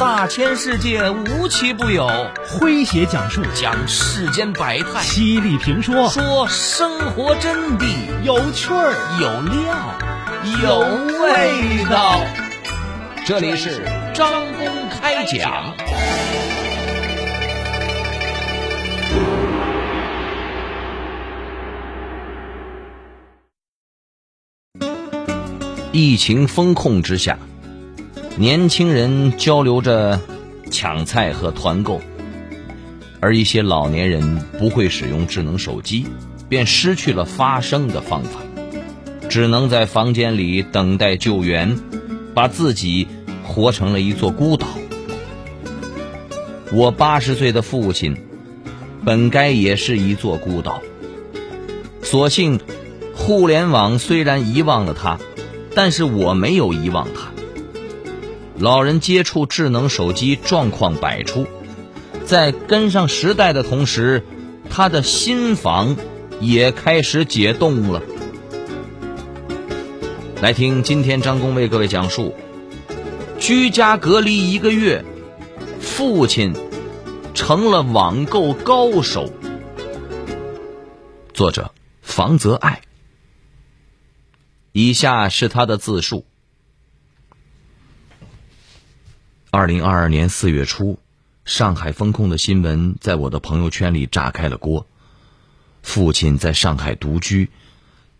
大千世界无奇不有，诙谐讲述。讲世间百态，犀利评说。说生活真谛，有趣儿。有料，有味道。这里是张公开讲。疫情风控之下，年轻人交流着抢菜和团购，而一些老年人不会使用智能手机，便失去了发声的方法，只能在房间里等待救援，把自己活成了一座孤岛。我八十岁的父亲，本该也是一座孤岛，所幸互联网虽然遗忘了他。但是我没有遗忘他。老人接触智能手机状况百出，在跟上时代的同时，他的心房也开始解冻了。来听今天张工为各位讲述：居家隔离一个月，父亲成了网购高手。作者：房泽爱。以下是他的自述：二零二二年四月初，上海封控的新闻在我的朋友圈里炸开了锅。父亲在上海独居，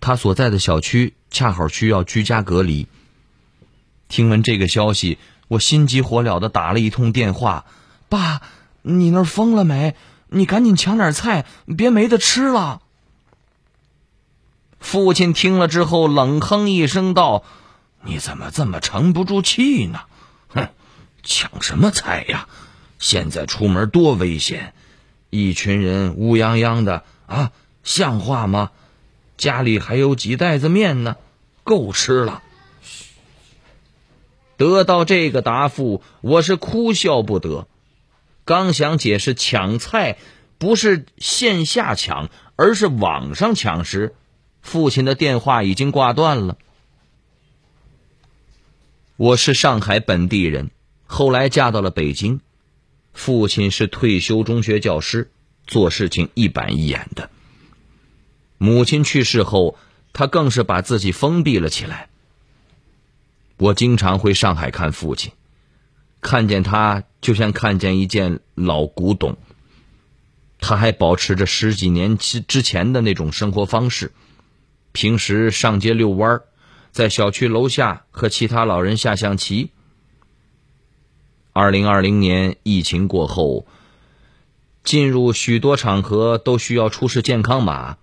他所在的小区恰好需要居家隔离。听闻这个消息，我心急火燎的打了一通电话：“爸，你那儿封了没？你赶紧抢点菜，别没得吃了。”父亲听了之后，冷哼一声道：“你怎么这么沉不住气呢？哼，抢什么菜呀？现在出门多危险！一群人乌泱泱的啊，像话吗？家里还有几袋子面呢，够吃了。”得到这个答复，我是哭笑不得。刚想解释抢菜不是线下抢，而是网上抢时。父亲的电话已经挂断了。我是上海本地人，后来嫁到了北京。父亲是退休中学教师，做事情一板一眼的。母亲去世后，他更是把自己封闭了起来。我经常回上海看父亲，看见他就像看见一件老古董。他还保持着十几年之之前的那种生活方式。平时上街遛弯儿，在小区楼下和其他老人下象棋。二零二零年疫情过后，进入许多场合都需要出示健康码，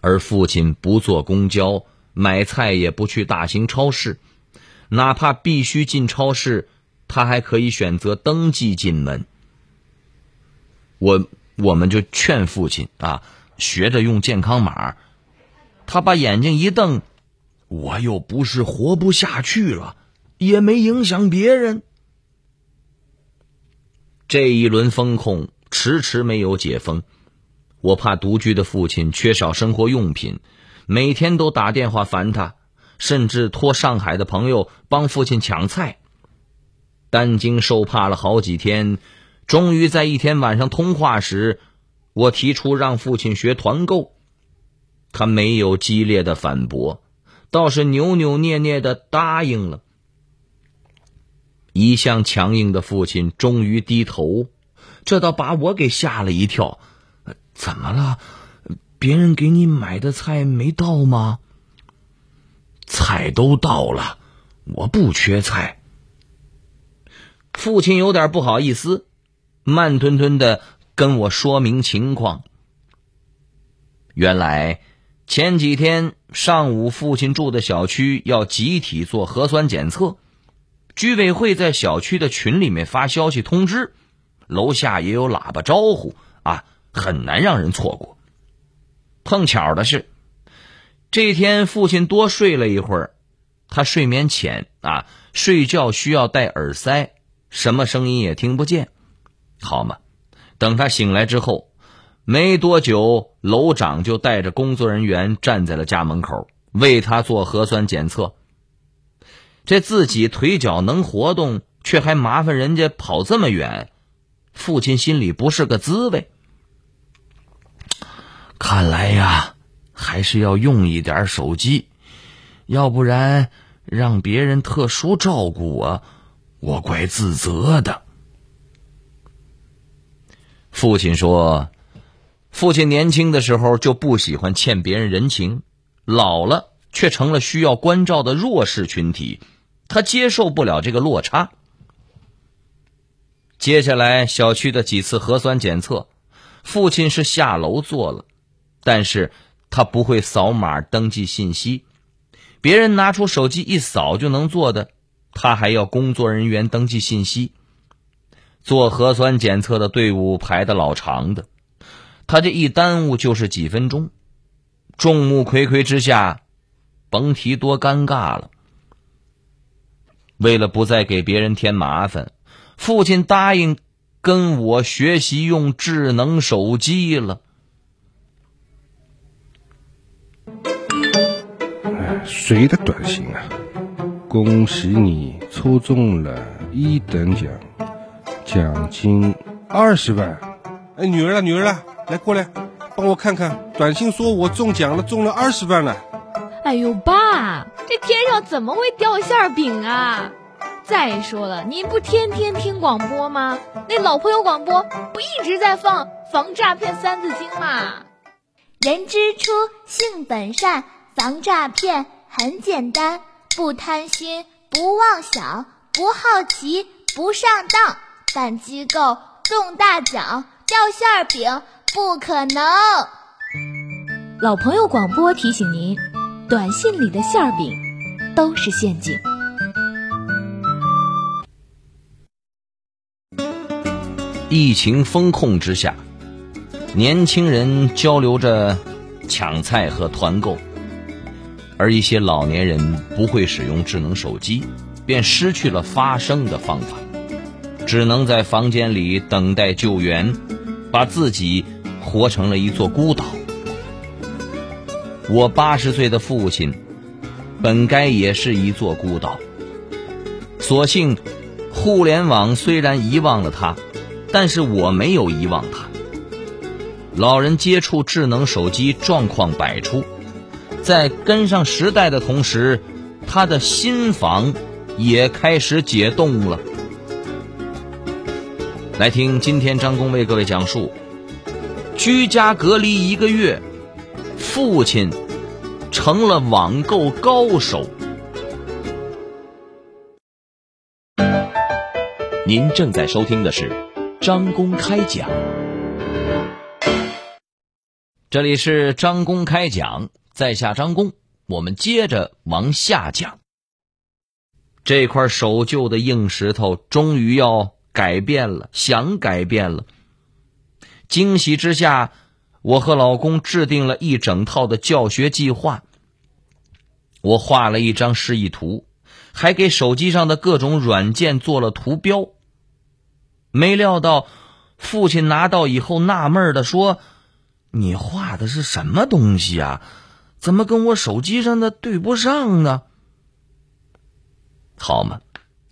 而父亲不坐公交，买菜也不去大型超市，哪怕必须进超市，他还可以选择登记进门。我我们就劝父亲啊，学着用健康码。他把眼睛一瞪，我又不是活不下去了，也没影响别人。这一轮风控迟迟没有解封，我怕独居的父亲缺少生活用品，每天都打电话烦他，甚至托上海的朋友帮父亲抢菜。担惊受怕了好几天，终于在一天晚上通话时，我提出让父亲学团购。他没有激烈的反驳，倒是扭扭捏捏的答应了。一向强硬的父亲终于低头，这倒把我给吓了一跳。怎么了？别人给你买的菜没到吗？菜都到了，我不缺菜。父亲有点不好意思，慢吞吞的跟我说明情况。原来。前几天上午，父亲住的小区要集体做核酸检测，居委会在小区的群里面发消息通知，楼下也有喇叭招呼啊，很难让人错过。碰巧的是，这天父亲多睡了一会儿，他睡眠浅啊，睡觉需要戴耳塞，什么声音也听不见。好嘛，等他醒来之后。没多久，楼长就带着工作人员站在了家门口，为他做核酸检测。这自己腿脚能活动，却还麻烦人家跑这么远，父亲心里不是个滋味。看来呀，还是要用一点手机，要不然让别人特殊照顾我，我怪自责的。父亲说：“父亲年轻的时候就不喜欢欠别人人情，老了却成了需要关照的弱势群体，他接受不了这个落差。”接下来小区的几次核酸检测，父亲是下楼做了。但是他不会扫码登记信息，别人拿出手机一扫就能做的，他还要工作人员登记信息。做核酸检测的队伍排的老长的，他这一耽误就是几分钟。众目睽睽之下，甭提多尴尬了。为了不再给别人添麻烦，父亲答应跟我学习用智能手机了。谁的短信啊？恭喜你抽中了一等奖，奖金二十万！哎，女儿啊，女儿啊，来过来，帮我看看，短信说我中奖了，中了二十万了。哎呦，爸，这天上怎么会掉馅饼啊？再说了，您不天天听广播吗？那老朋友广播不一直在放防诈骗三字经吗？人之初，性本善。防诈骗很简单，不贪心，不妄想，不好奇，不上当，办机构中大奖，掉馅饼不可能。老朋友广播提醒您：短信里的馅饼都是陷阱。疫情风控之下，年轻人交流着抢菜和团购。而一些老年人不会使用智能手机，便失去了发声的方法，只能在房间里等待救援，把自己活成了一座孤岛。我八十岁的父亲，本该也是一座孤岛。所幸，互联网虽然遗忘了他，但是我没有遗忘他。老人接触智能手机，状况百出。在跟上时代的同时，他的心房也开始解冻了。来听今天张工为各位讲述：居家隔离一个月，父亲成了网购高手。您正在收听的是张公开讲，这里是张公开讲。在下张工，我们接着往下讲。这块守旧的硬石头终于要改变了，想改变了。惊喜之下，我和老公制定了一整套的教学计划。我画了一张示意图，还给手机上的各种软件做了图标。没料到，父亲拿到以后纳闷的说：“你画的是什么东西啊？”怎么跟我手机上的对不上呢？好嘛，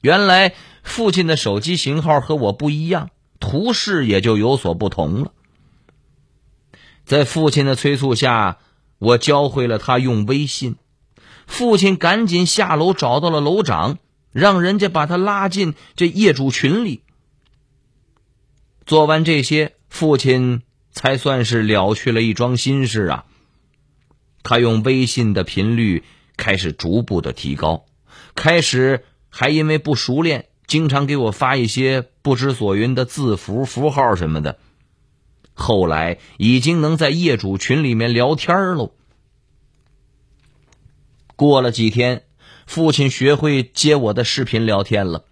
原来父亲的手机型号和我不一样，图示也就有所不同了。在父亲的催促下，我教会了他用微信。父亲赶紧下楼找到了楼长，让人家把他拉进这业主群里。做完这些，父亲才算是了却了一桩心事啊。他用微信的频率开始逐步的提高，开始还因为不熟练，经常给我发一些不知所云的字符、符号什么的。后来已经能在业主群里面聊天喽。过了几天，父亲学会接我的视频聊天了，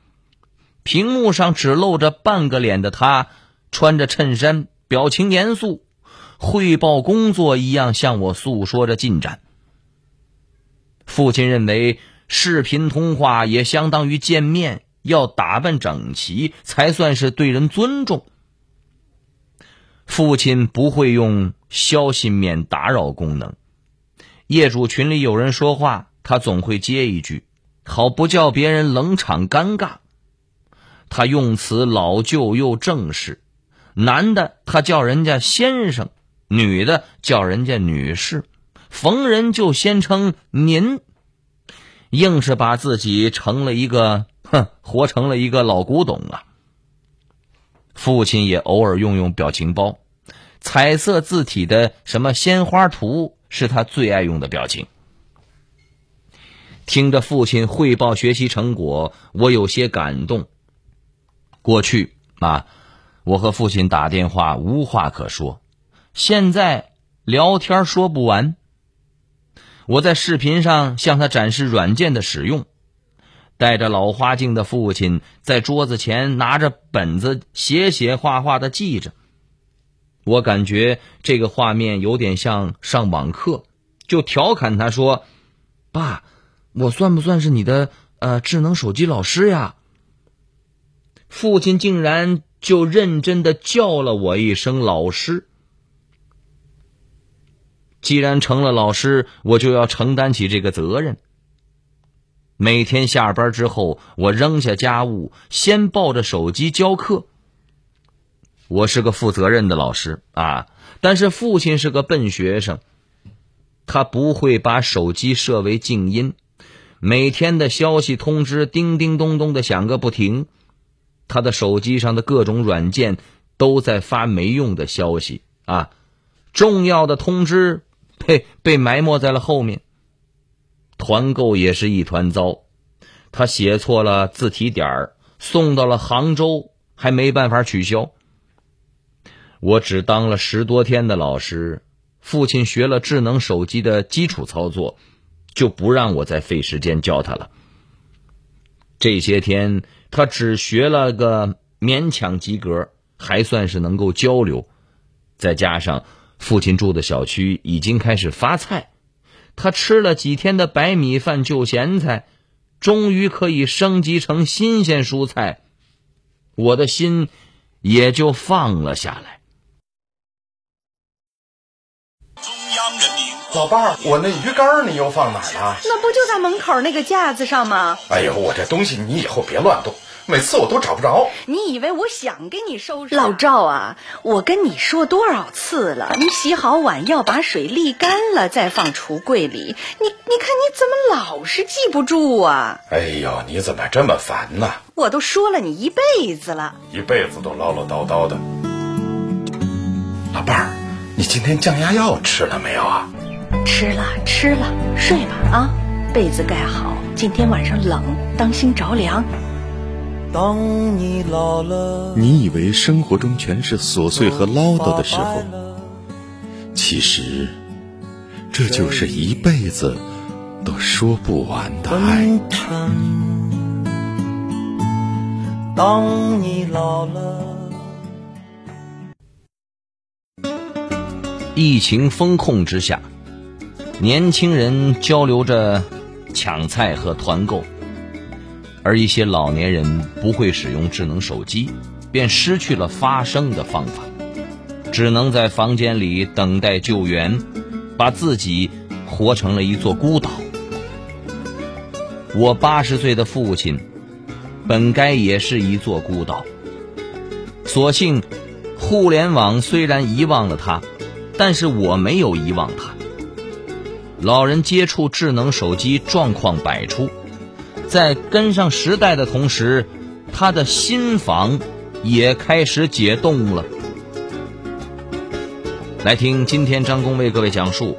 屏幕上只露着半个脸的他，穿着衬衫，表情严肃。汇报工作一样向我诉说着进展。父亲认为视频通话也相当于见面，要打扮整齐才算是对人尊重。父亲不会用消息免打扰功能，业主群里有人说话，他总会接一句，好不叫别人冷场尴尬。他用词老旧又正式；男的他叫人家先生，女的叫人家女士，逢人就先称您，硬是把自己成了一个哼，活成了一个老古董啊。父亲也偶尔用用表情包，彩色字体的什么鲜花图是他最爱用的表情。听着父亲汇报学习成果，我有些感动。过去啊，我和父亲打电话无话可说，现在聊天说不完。我在视频上向他展示软件的使用，戴着老花镜的父亲在桌子前拿着本子写写画画的记着。我感觉这个画面有点像上网课，就调侃他说：“爸。”我算不算是你的呃智能手机老师呀？父亲竟然就认真的叫了我一声老师。既然成了老师，我就要承担起这个责任。每天下班之后，我扔下家务，先抱着手机教课。我是个负责任的老师啊，但是父亲是个笨学生，他不会把手机设为静音。每天的消息通知叮叮咚咚的响个不停，他的手机上的各种软件都在发没用的消息啊，重要的通知被被埋没在了后面。团购也是一团糟，他写错了字体点儿，送到了杭州还没办法取消。我只当了十多天的老师，父亲学了智能手机的基础操作。就不让我再费时间教他了。这些天他只学了个勉强及格，还算是能够交流。再加上父亲住的小区已经开始发菜，他吃了几天的白米饭旧咸菜，终于可以升级成新鲜蔬菜，我的心也就放了下来。老伴儿，我那鱼竿你又放哪儿了？那不就在门口那个架子上吗？哎呦，我这东西你以后别乱动，每次我都找不着。你以为我想给你收拾？老赵啊，我跟你说多少次了，你洗好碗要把水沥干了再放橱柜里。你你看你怎么老是记不住啊？哎呦，你怎么这么烦呢？我都说了你一辈子了，一辈子都唠唠叨叨的。老伴儿，你今天降压药吃了没有啊？吃了吃了，睡吧啊，被子盖好。今天晚上冷，当心着凉。当你老了，你以为生活中全是琐碎和唠叨的时候，其实这就是一辈子都说不完的爱。当你老了，疫情风控之下。年轻人交流着抢菜和团购，而一些老年人不会使用智能手机，便失去了发声的方法，只能在房间里等待救援，把自己活成了一座孤岛。我八十岁的父亲，本该也是一座孤岛，所幸互联网虽然遗忘了他，但是我没有遗忘他。老人接触智能手机状况百出，在跟上时代的同时，他的心房也开始解冻了。来听今天张工为各位讲述：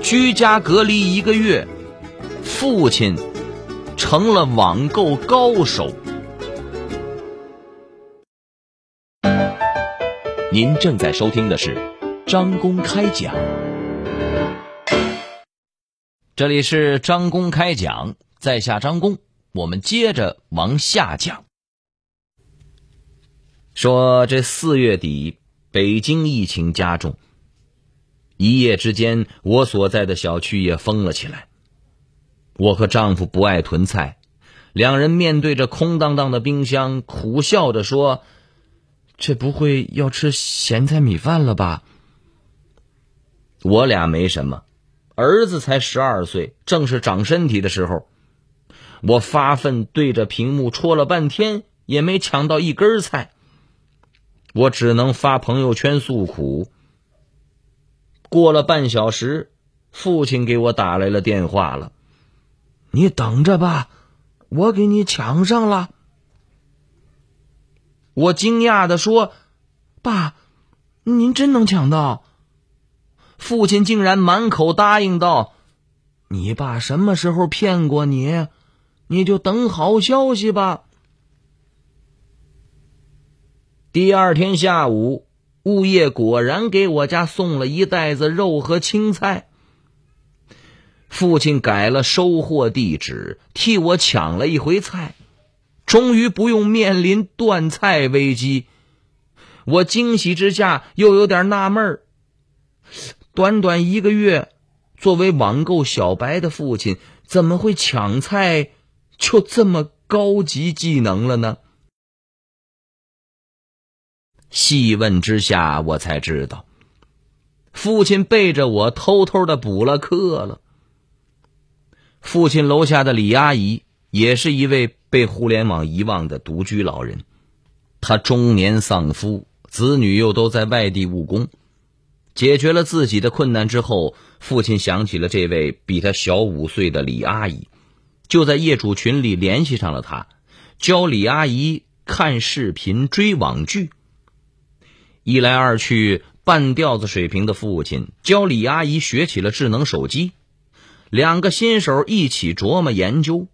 居家隔离一个月，父亲成了网购高手。您正在收听的是张公开讲。这里是张公开讲，在下张公，我们接着往下讲。说这四月底，北京疫情加重，一夜之间，我所在的小区也封了起来。我和丈夫不爱囤菜，两人面对着空荡荡的冰箱，苦笑着说：“这不会要吃咸菜米饭了吧？”我俩没什么。儿子才十二岁，正是长身体的时候。我发愤对着屏幕戳了半天，也没抢到一根菜。我只能发朋友圈诉苦。过了半小时，父亲给我打来了电话了。你等着吧，我给你抢上了。我惊讶的说：“爸，您真能抢到？”父亲竟然满口答应道：“你爸什么时候骗过你？你就等好消息吧。”第二天下午，物业果然给我家送了一袋子肉和青菜。父亲改了收货地址，替我抢了一回菜，终于不用面临断菜危机。我惊喜之下又有点纳闷儿。短短一个月，作为网购小白的父亲，怎么会抢菜就这么高级技能了呢？细问之下，我才知道，父亲背着我偷偷的补了课了。父亲楼下的李阿姨也是一位被互联网遗忘的独居老人，她中年丧夫，子女又都在外地务工。解决了自己的困难之后，父亲想起了这位比他小五岁的李阿姨，就在业主群里联系上了他，教李阿姨看视频、追网剧。一来二去，半吊子水平的父亲教李阿姨学起了智能手机，两个新手一起琢磨研究。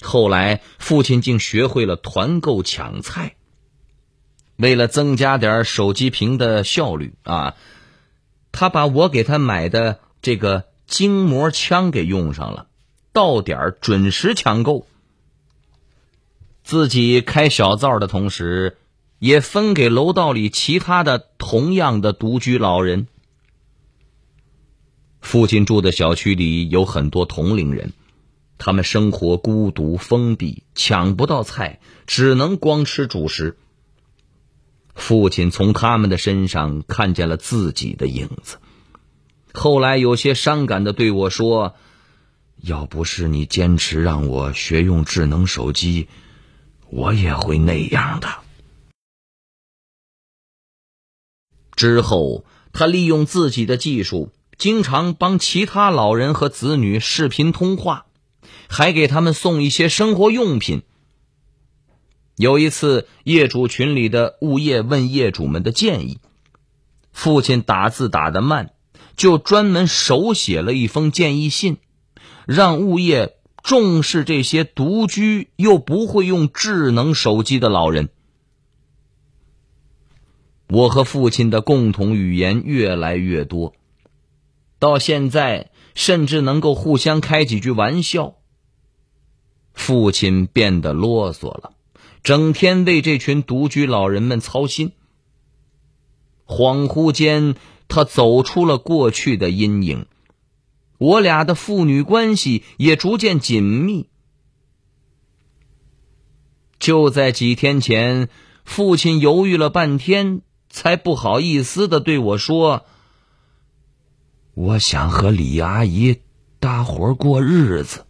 后来，父亲竟学会了团购抢菜。为了增加点手机屏的效率啊，他把我给他买的这个筋膜枪给用上了，到点准时抢购。自己开小灶的同时，也分给楼道里其他的同样的独居老人。父亲住的小区里有很多同龄人，他们生活孤独封闭，抢不到菜，只能光吃主食。父亲从他们的身上看见了自己的影子，后来有些伤感的对我说：“要不是你坚持让我学用智能手机，我也会那样的。”之后，他利用自己的技术，经常帮其他老人和子女视频通话，还给他们送一些生活用品。有一次，业主群里的物业问业主们的建议，父亲打字打得慢，就专门手写了一封建议信，让物业重视这些独居又不会用智能手机的老人。我和父亲的共同语言越来越多，到现在甚至能够互相开几句玩笑。父亲变得啰嗦了。整天为这群独居老人们操心。恍惚间，他走出了过去的阴影，我俩的父女关系也逐渐紧密。就在几天前，父亲犹豫了半天，才不好意思的对我说：“我想和李阿姨搭伙过日子。”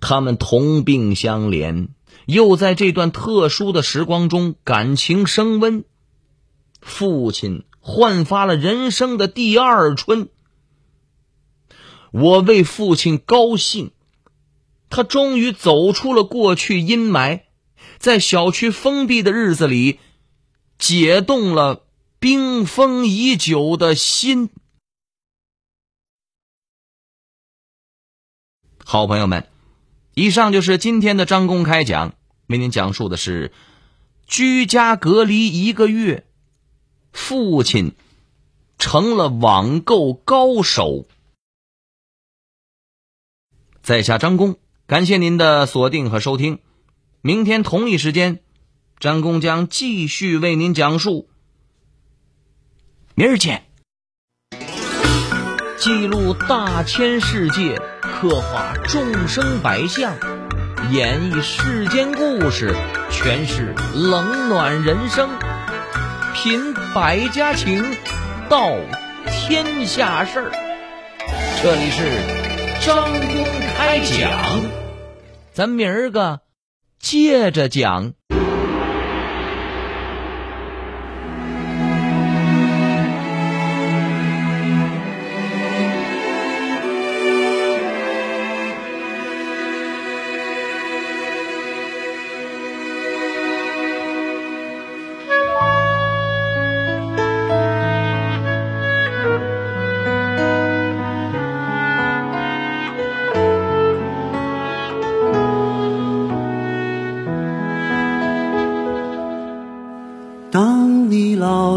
他们同病相怜，又在这段特殊的时光中感情升温。父亲焕发了人生的第二春。我为父亲高兴，他终于走出了过去阴霾，在小区封闭的日子里，解冻了冰封已久的心。好朋友们。以上就是今天的张公开讲，为您讲述的是居家隔离一个月，父亲成了网购高手。在下张工，感谢您的锁定和收听。明天同一时间，张工将继续为您讲述。明儿见。记录大千世界。刻画众生百相，演绎世间故事，诠释冷暖人生，品百家情，道天下事儿。这里是张公开讲。咱明儿个接着讲。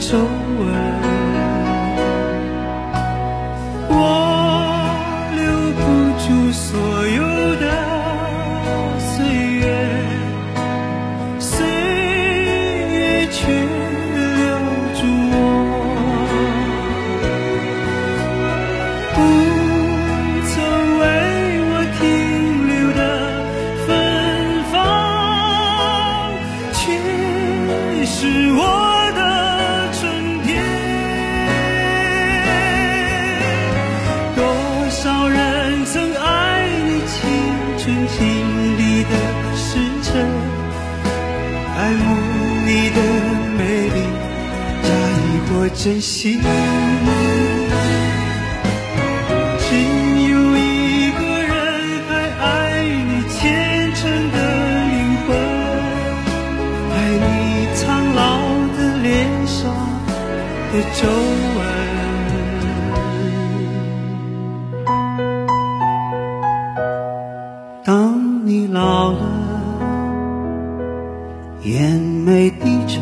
皱纹慕你的美丽假意或真心。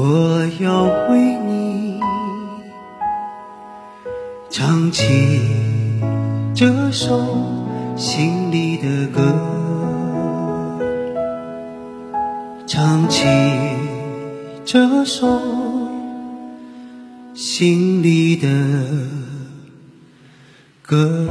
我要为你。唱起这首心里的歌，唱起这首心里的歌。